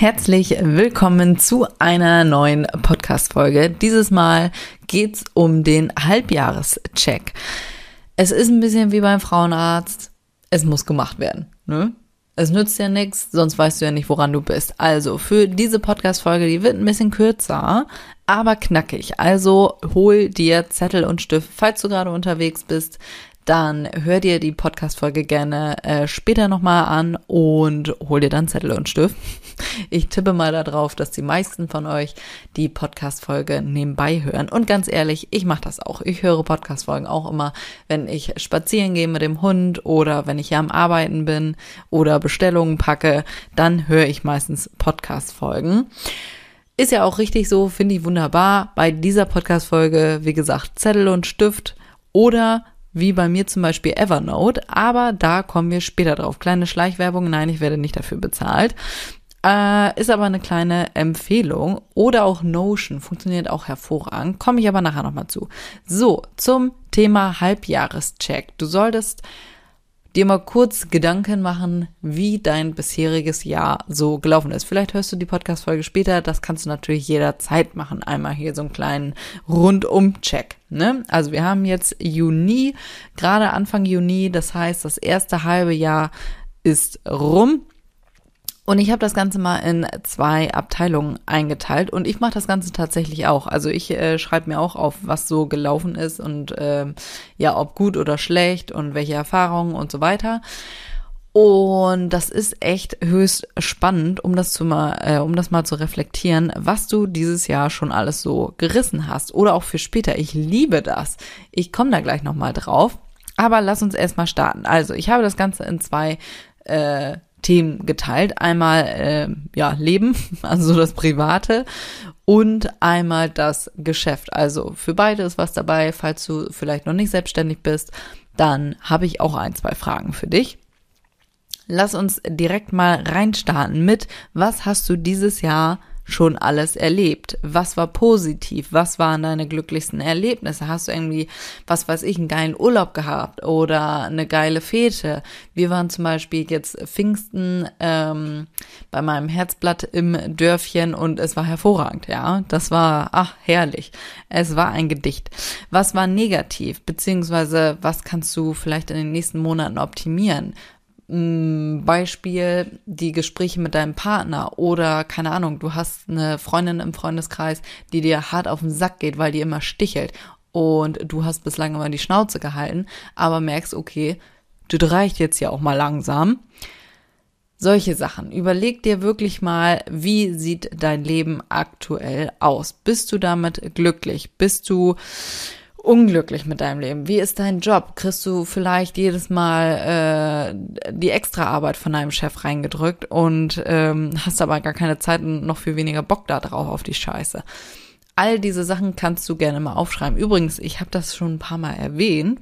Herzlich willkommen zu einer neuen Podcast-Folge. Dieses Mal geht's um den Halbjahrescheck. Es ist ein bisschen wie beim Frauenarzt. Es muss gemacht werden. Ne? Es nützt ja nichts, sonst weißt du ja nicht, woran du bist. Also für diese Podcast-Folge, die wird ein bisschen kürzer, aber knackig. Also hol dir Zettel und Stift, falls du gerade unterwegs bist dann hör dir die Podcast-Folge gerne äh, später nochmal an und hol dir dann Zettel und Stift. Ich tippe mal darauf, dass die meisten von euch die Podcast-Folge nebenbei hören. Und ganz ehrlich, ich mache das auch. Ich höre Podcast-Folgen auch immer, wenn ich spazieren gehe mit dem Hund oder wenn ich hier am Arbeiten bin oder Bestellungen packe, dann höre ich meistens Podcast-Folgen. Ist ja auch richtig so, finde ich wunderbar. Bei dieser Podcast-Folge, wie gesagt, Zettel und Stift oder wie bei mir zum Beispiel Evernote, aber da kommen wir später drauf. Kleine Schleichwerbung, nein, ich werde nicht dafür bezahlt. Äh, ist aber eine kleine Empfehlung. Oder auch Notion, funktioniert auch hervorragend. Komme ich aber nachher nochmal zu. So, zum Thema Halbjahrescheck. Du solltest dir mal kurz Gedanken machen, wie dein bisheriges Jahr so gelaufen ist. Vielleicht hörst du die Podcast-Folge später. Das kannst du natürlich jederzeit machen. Einmal hier so einen kleinen Rundum-Check. Ne? Also wir haben jetzt Juni, gerade Anfang Juni. Das heißt, das erste halbe Jahr ist rum. Und ich habe das Ganze mal in zwei Abteilungen eingeteilt und ich mache das Ganze tatsächlich auch. Also ich äh, schreibe mir auch auf, was so gelaufen ist und äh, ja, ob gut oder schlecht und welche Erfahrungen und so weiter. Und das ist echt höchst spannend, um das zu mal, äh, um das mal zu reflektieren, was du dieses Jahr schon alles so gerissen hast oder auch für später. Ich liebe das. Ich komme da gleich nochmal drauf. Aber lass uns erstmal starten. Also, ich habe das Ganze in zwei äh, Themen geteilt. Einmal äh, ja Leben, also das Private und einmal das Geschäft. Also für beide ist was dabei. Falls du vielleicht noch nicht selbstständig bist, dann habe ich auch ein, zwei Fragen für dich. Lass uns direkt mal reinstarten mit, was hast du dieses Jahr schon alles erlebt? Was war positiv? Was waren deine glücklichsten Erlebnisse? Hast du irgendwie, was weiß ich, einen geilen Urlaub gehabt oder eine geile Fete? Wir waren zum Beispiel jetzt Pfingsten ähm, bei meinem Herzblatt im Dörfchen und es war hervorragend, ja. Das war, ach, herrlich. Es war ein Gedicht. Was war negativ? Beziehungsweise, was kannst du vielleicht in den nächsten Monaten optimieren? Beispiel die Gespräche mit deinem Partner oder keine Ahnung, du hast eine Freundin im Freundeskreis, die dir hart auf den Sack geht, weil die immer stichelt und du hast bislang immer die Schnauze gehalten, aber merkst, okay, das reicht jetzt ja auch mal langsam. Solche Sachen. Überleg dir wirklich mal, wie sieht dein Leben aktuell aus? Bist du damit glücklich? Bist du unglücklich mit deinem Leben? Wie ist dein Job? Kriegst du vielleicht jedes Mal äh, die Extraarbeit von deinem Chef reingedrückt und ähm, hast aber gar keine Zeit und noch viel weniger Bock da drauf auf die Scheiße? All diese Sachen kannst du gerne mal aufschreiben. Übrigens, ich habe das schon ein paar Mal erwähnt,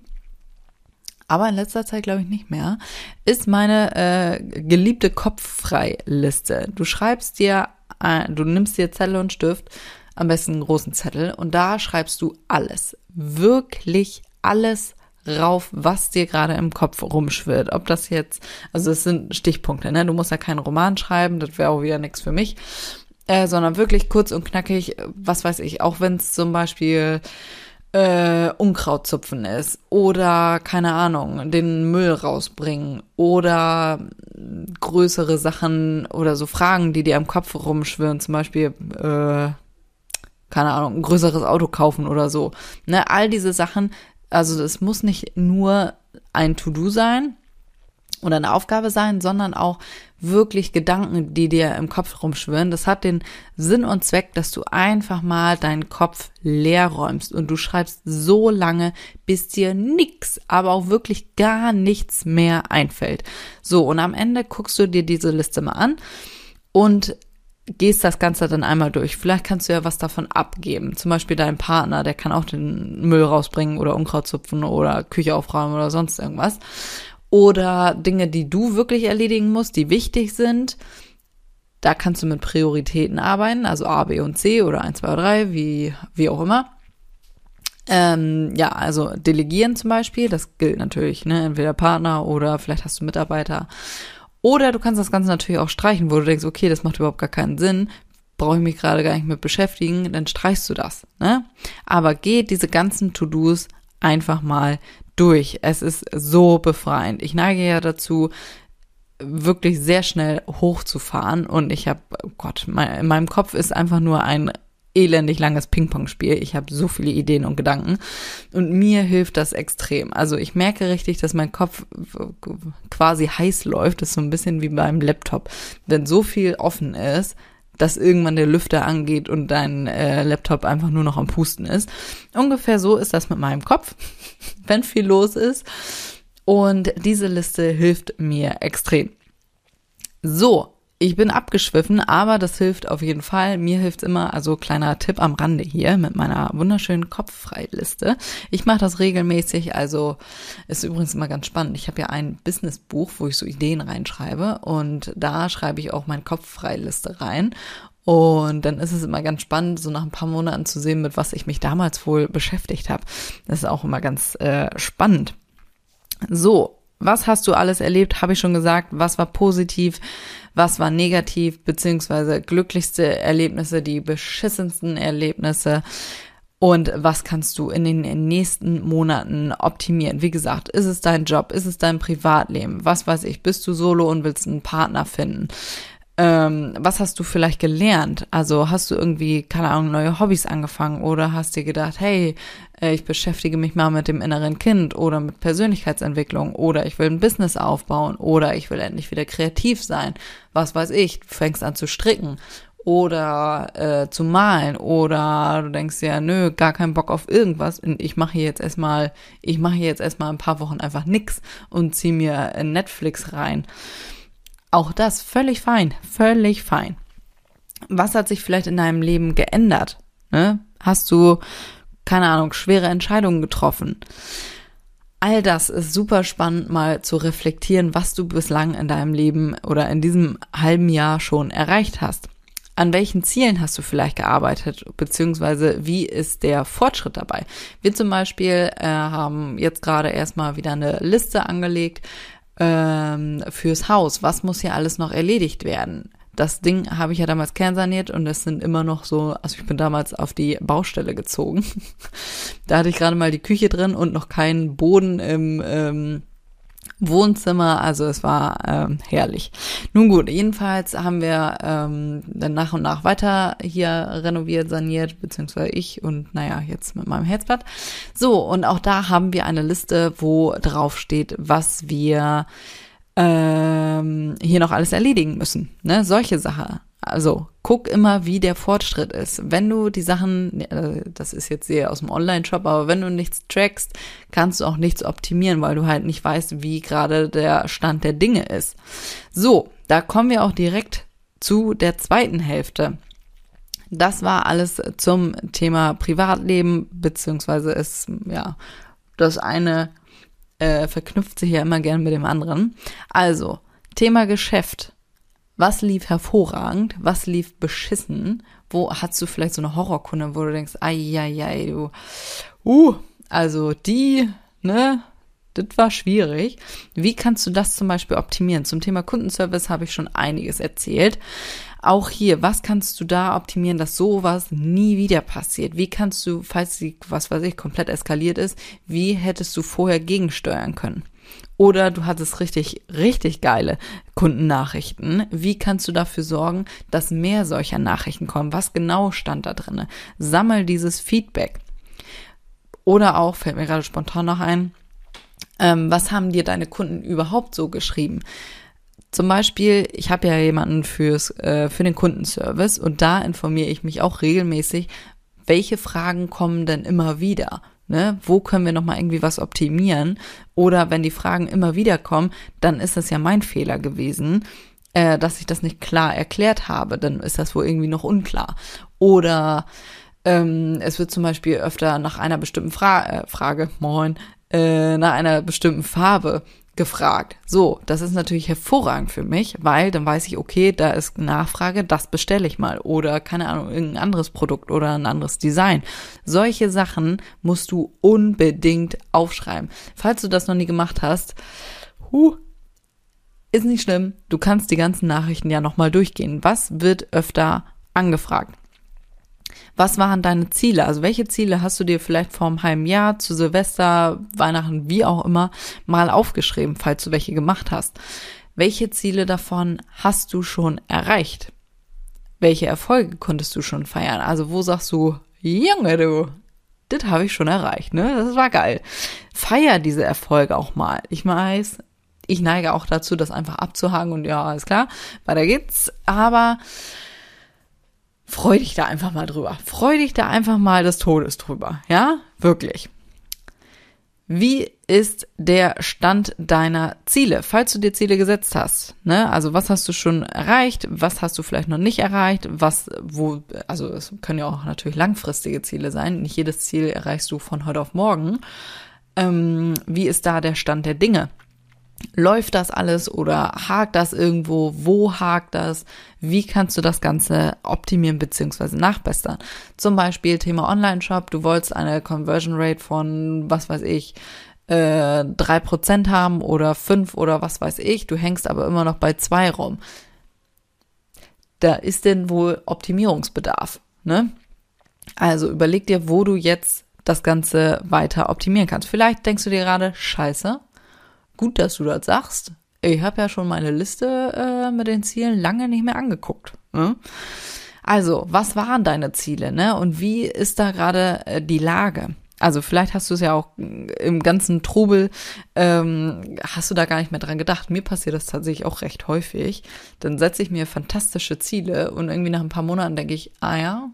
aber in letzter Zeit glaube ich nicht mehr, ist meine äh, geliebte Kopffrei-Liste. Du schreibst dir, äh, du nimmst dir Zettel und Stift, am besten einen großen Zettel und da schreibst du alles, wirklich alles rauf, was dir gerade im Kopf rumschwirrt. Ob das jetzt, also es sind Stichpunkte, ne? Du musst ja keinen Roman schreiben, das wäre auch wieder nichts für mich. Äh, sondern wirklich kurz und knackig, was weiß ich, auch wenn es zum Beispiel äh, Unkraut zupfen ist oder keine Ahnung, den Müll rausbringen oder größere Sachen oder so Fragen, die dir im Kopf rumschwirren, zum Beispiel, äh, keine Ahnung, ein größeres Auto kaufen oder so. Ne, all diese Sachen, also es muss nicht nur ein To-Do sein oder eine Aufgabe sein, sondern auch wirklich Gedanken, die dir im Kopf rumschwirren. Das hat den Sinn und Zweck, dass du einfach mal deinen Kopf leer räumst und du schreibst so lange, bis dir nix, aber auch wirklich gar nichts mehr einfällt. So, und am Ende guckst du dir diese Liste mal an und gehst das Ganze dann einmal durch. Vielleicht kannst du ja was davon abgeben. Zum Beispiel dein Partner, der kann auch den Müll rausbringen oder Unkraut zupfen oder Küche aufräumen oder sonst irgendwas. Oder Dinge, die du wirklich erledigen musst, die wichtig sind. Da kannst du mit Prioritäten arbeiten, also A, B und C oder 1, 2, 3, wie, wie auch immer. Ähm, ja, also delegieren zum Beispiel, das gilt natürlich, ne? Entweder Partner oder vielleicht hast du Mitarbeiter. Oder du kannst das Ganze natürlich auch streichen, wo du denkst, okay, das macht überhaupt gar keinen Sinn, brauche ich mich gerade gar nicht mit beschäftigen, dann streichst du das. Ne? Aber geh diese ganzen To-Dos einfach mal durch. Es ist so befreiend. Ich neige ja dazu, wirklich sehr schnell hochzufahren und ich habe, oh Gott, mein, in meinem Kopf ist einfach nur ein elendig langes Ping-Pong-Spiel. Ich habe so viele Ideen und Gedanken und mir hilft das extrem. Also ich merke richtig, dass mein Kopf quasi heiß läuft. Das ist so ein bisschen wie beim Laptop. Wenn so viel offen ist, dass irgendwann der Lüfter angeht und dein äh, Laptop einfach nur noch am Pusten ist. Ungefähr so ist das mit meinem Kopf, wenn viel los ist. Und diese Liste hilft mir extrem. So, ich bin abgeschwiffen, aber das hilft auf jeden Fall. Mir hilft's immer, also kleiner Tipp am Rande hier mit meiner wunderschönen Kopffreiliste. Ich mache das regelmäßig, also ist übrigens immer ganz spannend. Ich habe ja ein Businessbuch, wo ich so Ideen reinschreibe und da schreibe ich auch meine Kopffreiliste rein. Und dann ist es immer ganz spannend, so nach ein paar Monaten zu sehen, mit was ich mich damals wohl beschäftigt habe. Das ist auch immer ganz äh, spannend. So, was hast du alles erlebt? Habe ich schon gesagt. Was war positiv? Was war negativ? Beziehungsweise glücklichste Erlebnisse, die beschissensten Erlebnisse? Und was kannst du in den nächsten Monaten optimieren? Wie gesagt, ist es dein Job? Ist es dein Privatleben? Was weiß ich? Bist du solo und willst einen Partner finden? Ähm, was hast du vielleicht gelernt? Also hast du irgendwie, keine Ahnung, neue Hobbys angefangen oder hast dir gedacht, hey, äh, ich beschäftige mich mal mit dem inneren Kind oder mit Persönlichkeitsentwicklung oder ich will ein Business aufbauen oder ich will endlich wieder kreativ sein. Was weiß ich, du fängst an zu stricken oder äh, zu malen oder du denkst ja, nö, gar keinen Bock auf irgendwas und ich mache hier jetzt erstmal, ich mache jetzt erstmal ein paar Wochen einfach nix und zieh mir Netflix rein. Auch das völlig fein, völlig fein. Was hat sich vielleicht in deinem Leben geändert? Ne? Hast du, keine Ahnung, schwere Entscheidungen getroffen? All das ist super spannend mal zu reflektieren, was du bislang in deinem Leben oder in diesem halben Jahr schon erreicht hast. An welchen Zielen hast du vielleicht gearbeitet, beziehungsweise wie ist der Fortschritt dabei? Wir zum Beispiel äh, haben jetzt gerade erstmal wieder eine Liste angelegt, ähm, fürs Haus. Was muss hier alles noch erledigt werden? Das Ding habe ich ja damals kernsaniert und es sind immer noch so, also ich bin damals auf die Baustelle gezogen. da hatte ich gerade mal die Küche drin und noch keinen Boden im ähm, Wohnzimmer, also es war ähm, herrlich. Nun gut, jedenfalls haben wir ähm, dann nach und nach weiter hier renoviert, saniert, beziehungsweise ich und naja, jetzt mit meinem Herzblatt. So, und auch da haben wir eine Liste, wo drauf steht, was wir ähm, hier noch alles erledigen müssen. Ne? Solche Sachen. Also guck immer, wie der Fortschritt ist. Wenn du die Sachen, äh, das ist jetzt sehr aus dem Online-Shop, aber wenn du nichts trackst, kannst du auch nichts optimieren, weil du halt nicht weißt, wie gerade der Stand der Dinge ist. So, da kommen wir auch direkt zu der zweiten Hälfte. Das war alles zum Thema Privatleben, beziehungsweise ist, ja, das eine äh, verknüpft sich ja immer gern mit dem anderen. Also, Thema Geschäft was lief hervorragend, was lief beschissen, wo hast du vielleicht so eine Horrorkunde, wo du denkst, ai, ai, ai, du, uh, also die, ne, das war schwierig. Wie kannst du das zum Beispiel optimieren? Zum Thema Kundenservice habe ich schon einiges erzählt. Auch hier, was kannst du da optimieren, dass sowas nie wieder passiert? Wie kannst du, falls sie, was weiß ich, komplett eskaliert ist, wie hättest du vorher gegensteuern können? Oder du hattest richtig, richtig geile Kundennachrichten. Wie kannst du dafür sorgen, dass mehr solcher Nachrichten kommen? Was genau stand da drinne? Sammel dieses Feedback. Oder auch, fällt mir gerade spontan noch ein, ähm, was haben dir deine Kunden überhaupt so geschrieben? Zum Beispiel, ich habe ja jemanden fürs, äh, für den Kundenservice und da informiere ich mich auch regelmäßig, welche Fragen kommen denn immer wieder? Ne? Wo können wir nochmal irgendwie was optimieren? Oder wenn die Fragen immer wieder kommen, dann ist das ja mein Fehler gewesen. äh, dass ich das nicht klar erklärt habe, dann ist das wohl irgendwie noch unklar. Oder ähm, es wird zum Beispiel öfter nach einer bestimmten Fra äh, Frage, moin, äh, nach einer bestimmten Farbe gefragt. So, das ist natürlich hervorragend für mich, weil dann weiß ich, okay, da ist Nachfrage, das bestelle ich mal oder keine Ahnung, irgendein anderes Produkt oder ein anderes Design. Solche Sachen musst du unbedingt aufschreiben. Falls du das noch nie gemacht hast, huh, ist nicht schlimm. Du kannst die ganzen Nachrichten ja nochmal durchgehen. Was wird öfter angefragt? Was waren deine Ziele? Also welche Ziele hast du dir vielleicht vor einem halben Jahr zu Silvester, Weihnachten, wie auch immer, mal aufgeschrieben, falls du welche gemacht hast? Welche Ziele davon hast du schon erreicht? Welche Erfolge konntest du schon feiern? Also wo sagst du, Junge, du, das habe ich schon erreicht, ne? Das war geil. Feier diese Erfolge auch mal. Ich weiß, ich neige auch dazu, das einfach abzuhaken und ja, alles klar, weiter geht's. Aber freu dich da einfach mal drüber. Freu dich da einfach mal des Todes drüber. Ja, wirklich. Wie ist der Stand deiner Ziele, falls du dir Ziele gesetzt hast? Ne? Also was hast du schon erreicht? Was hast du vielleicht noch nicht erreicht? Was, wo, also es können ja auch natürlich langfristige Ziele sein. Nicht jedes Ziel erreichst du von heute auf morgen. Ähm, wie ist da der Stand der Dinge? Läuft das alles oder hakt das irgendwo? Wo hakt das? Wie kannst du das Ganze optimieren bzw. nachbessern? Zum Beispiel Thema Online-Shop. Du wolltest eine Conversion Rate von, was weiß ich, äh, drei Prozent haben oder fünf oder was weiß ich. Du hängst aber immer noch bei zwei rum. Da ist denn wohl Optimierungsbedarf, ne? Also überleg dir, wo du jetzt das Ganze weiter optimieren kannst. Vielleicht denkst du dir gerade, scheiße, Gut, dass du das sagst. Ich habe ja schon meine Liste äh, mit den Zielen lange nicht mehr angeguckt. Ne? Also, was waren deine Ziele, ne? Und wie ist da gerade äh, die Lage? Also vielleicht hast du es ja auch äh, im ganzen Trubel, ähm, hast du da gar nicht mehr dran gedacht. Mir passiert das tatsächlich auch recht häufig. Dann setze ich mir fantastische Ziele und irgendwie nach ein paar Monaten denke ich, ah ja,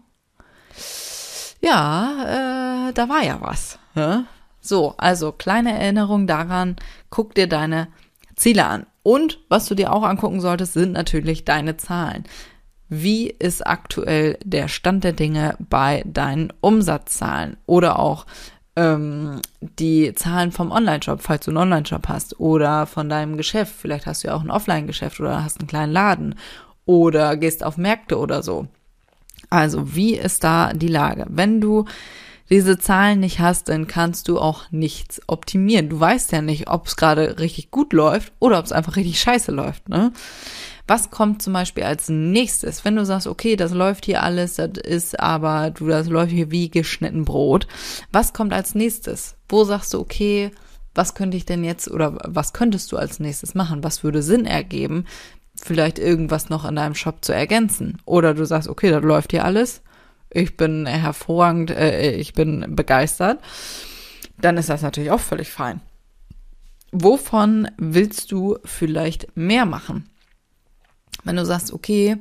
ja, äh, da war ja was. Ja? So, also kleine Erinnerung daran, guck dir deine Ziele an. Und was du dir auch angucken solltest, sind natürlich deine Zahlen. Wie ist aktuell der Stand der Dinge bei deinen Umsatzzahlen oder auch ähm, die Zahlen vom Online-Shop, falls du einen Online-Shop hast oder von deinem Geschäft. Vielleicht hast du ja auch ein Offline-Geschäft oder hast einen kleinen Laden oder gehst auf Märkte oder so. Also, wie ist da die Lage? Wenn du diese Zahlen nicht hast, dann kannst du auch nichts optimieren. Du weißt ja nicht, ob es gerade richtig gut läuft oder ob es einfach richtig scheiße läuft. Ne? Was kommt zum Beispiel als nächstes? Wenn du sagst, okay, das läuft hier alles, das ist aber, du, das läuft hier wie geschnitten Brot. Was kommt als nächstes? Wo sagst du, okay, was könnte ich denn jetzt oder was könntest du als nächstes machen? Was würde Sinn ergeben? Vielleicht irgendwas noch in deinem Shop zu ergänzen. Oder du sagst, okay, das läuft hier alles ich bin hervorragend, äh, ich bin begeistert, dann ist das natürlich auch völlig fein. Wovon willst du vielleicht mehr machen? Wenn du sagst, okay,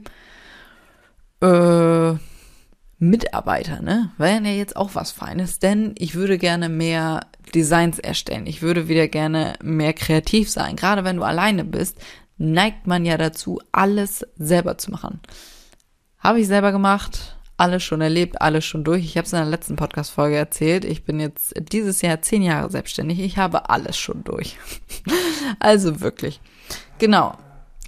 äh, Mitarbeiter, ne? Wäre ja jetzt auch was Feines, denn ich würde gerne mehr Designs erstellen. Ich würde wieder gerne mehr kreativ sein. Gerade wenn du alleine bist, neigt man ja dazu, alles selber zu machen. Habe ich selber gemacht, alles schon erlebt, alles schon durch. Ich habe es in der letzten Podcast-Folge erzählt. Ich bin jetzt dieses Jahr zehn Jahre selbstständig. Ich habe alles schon durch. also wirklich. Genau.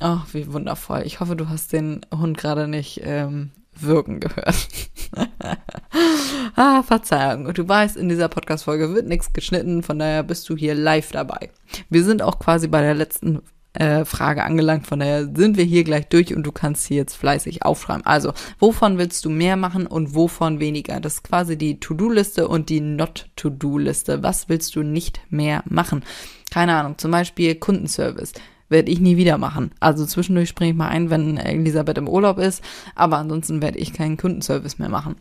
Oh, wie wundervoll. Ich hoffe, du hast den Hund gerade nicht ähm, wirken gehört. ah, Verzeihung. Du weißt, in dieser Podcast-Folge wird nichts geschnitten, von daher bist du hier live dabei. Wir sind auch quasi bei der letzten äh, Frage angelangt. Von daher sind wir hier gleich durch und du kannst hier jetzt fleißig aufschreiben. Also, wovon willst du mehr machen und wovon weniger? Das ist quasi die To-Do-Liste und die Not-To-Do-Liste. Was willst du nicht mehr machen? Keine Ahnung, zum Beispiel Kundenservice werde ich nie wieder machen. Also zwischendurch springe ich mal ein, wenn Elisabeth im Urlaub ist, aber ansonsten werde ich keinen Kundenservice mehr machen.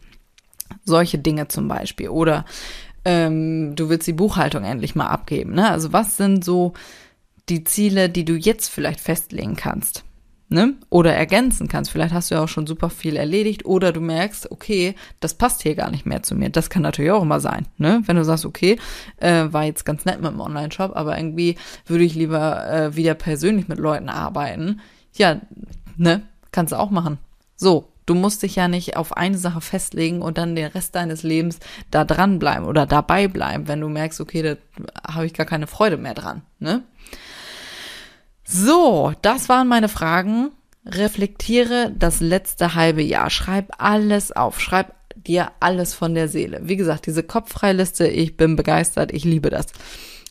Solche Dinge zum Beispiel. Oder ähm, du willst die Buchhaltung endlich mal abgeben. Ne? Also was sind so die Ziele, die du jetzt vielleicht festlegen kannst. Ne? Oder ergänzen kannst. Vielleicht hast du ja auch schon super viel erledigt oder du merkst, okay, das passt hier gar nicht mehr zu mir. Das kann natürlich auch immer sein. Ne? Wenn du sagst, okay, äh, war jetzt ganz nett mit dem Online-Shop, aber irgendwie würde ich lieber äh, wieder persönlich mit Leuten arbeiten. ja, ne, kannst du auch machen. So, du musst dich ja nicht auf eine Sache festlegen und dann den Rest deines Lebens da dranbleiben oder dabei bleiben, wenn du merkst, okay, da habe ich gar keine Freude mehr dran, ne? So, das waren meine Fragen. Reflektiere das letzte halbe Jahr. Schreib alles auf. Schreib dir alles von der Seele. Wie gesagt, diese Kopffreiliste, ich bin begeistert, ich liebe das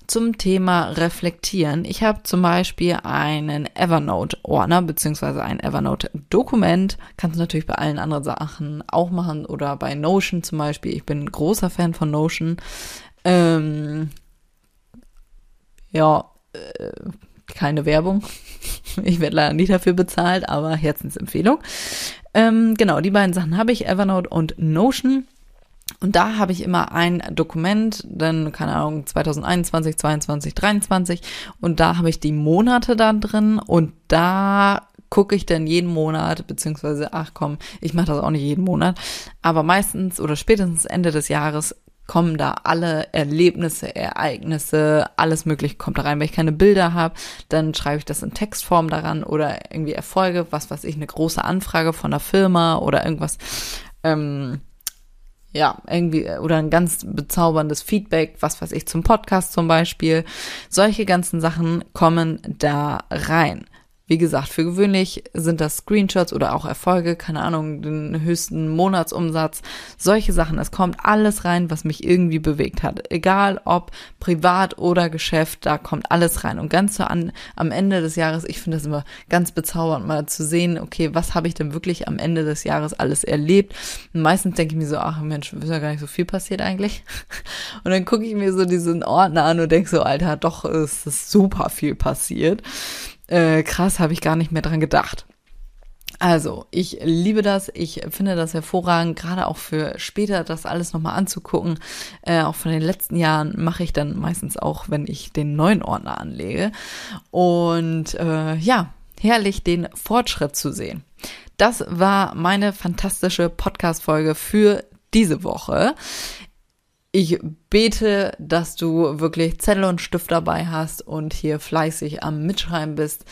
zum Thema Reflektieren. Ich habe zum Beispiel einen Evernote-Ordner beziehungsweise ein Evernote-Dokument. Kannst du natürlich bei allen anderen Sachen auch machen oder bei Notion zum Beispiel. Ich bin großer Fan von Notion. Ähm, ja, äh, keine Werbung. Ich werde leider nicht dafür bezahlt, aber Herzensempfehlung. Ähm, genau, die beiden Sachen habe ich, Evernote und Notion. Und da habe ich immer ein Dokument, dann, keine Ahnung, 2021, 22, 23. Und da habe ich die Monate da drin und da gucke ich dann jeden Monat, beziehungsweise, ach komm, ich mache das auch nicht jeden Monat, aber meistens oder spätestens Ende des Jahres kommen da alle Erlebnisse, Ereignisse, alles mögliche kommt da rein. Wenn ich keine Bilder habe, dann schreibe ich das in Textform daran oder irgendwie Erfolge, was weiß ich, eine große Anfrage von einer Firma oder irgendwas. Ähm, ja, irgendwie, oder ein ganz bezauberndes Feedback, was weiß ich, zum Podcast zum Beispiel. Solche ganzen Sachen kommen da rein. Wie gesagt, für gewöhnlich sind das Screenshots oder auch Erfolge, keine Ahnung, den höchsten Monatsumsatz, solche Sachen. Es kommt alles rein, was mich irgendwie bewegt hat. Egal ob privat oder Geschäft, da kommt alles rein. Und ganz so an, am Ende des Jahres, ich finde das immer ganz bezaubernd, mal zu sehen, okay, was habe ich denn wirklich am Ende des Jahres alles erlebt? Und meistens denke ich mir so, ach Mensch, ist ja gar nicht so viel passiert eigentlich. Und dann gucke ich mir so diesen Ordner an und denke so, Alter, doch ist super viel passiert. Äh, krass, habe ich gar nicht mehr dran gedacht. Also, ich liebe das. Ich finde das hervorragend, gerade auch für später das alles nochmal anzugucken. Äh, auch von den letzten Jahren mache ich dann meistens auch, wenn ich den neuen Ordner anlege. Und äh, ja, herrlich, den Fortschritt zu sehen. Das war meine fantastische Podcast-Folge für diese Woche. Ich bete, dass du wirklich Zettel und Stift dabei hast und hier fleißig am Mitschreiben bist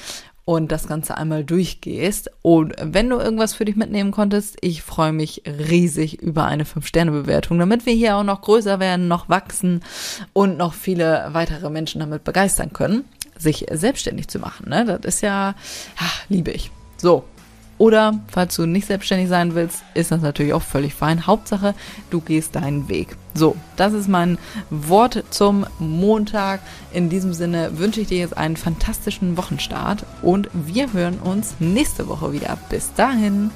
und das Ganze einmal durchgehst. Und wenn du irgendwas für dich mitnehmen konntest, ich freue mich riesig über eine 5-Sterne-Bewertung, damit wir hier auch noch größer werden, noch wachsen und noch viele weitere Menschen damit begeistern können, sich selbstständig zu machen. Ne? Das ist ja, ach, liebe ich. So, oder falls du nicht selbstständig sein willst, ist das natürlich auch völlig fein. Hauptsache, du gehst deinen Weg. So, das ist mein Wort zum Montag. In diesem Sinne wünsche ich dir jetzt einen fantastischen Wochenstart und wir hören uns nächste Woche wieder. Bis dahin.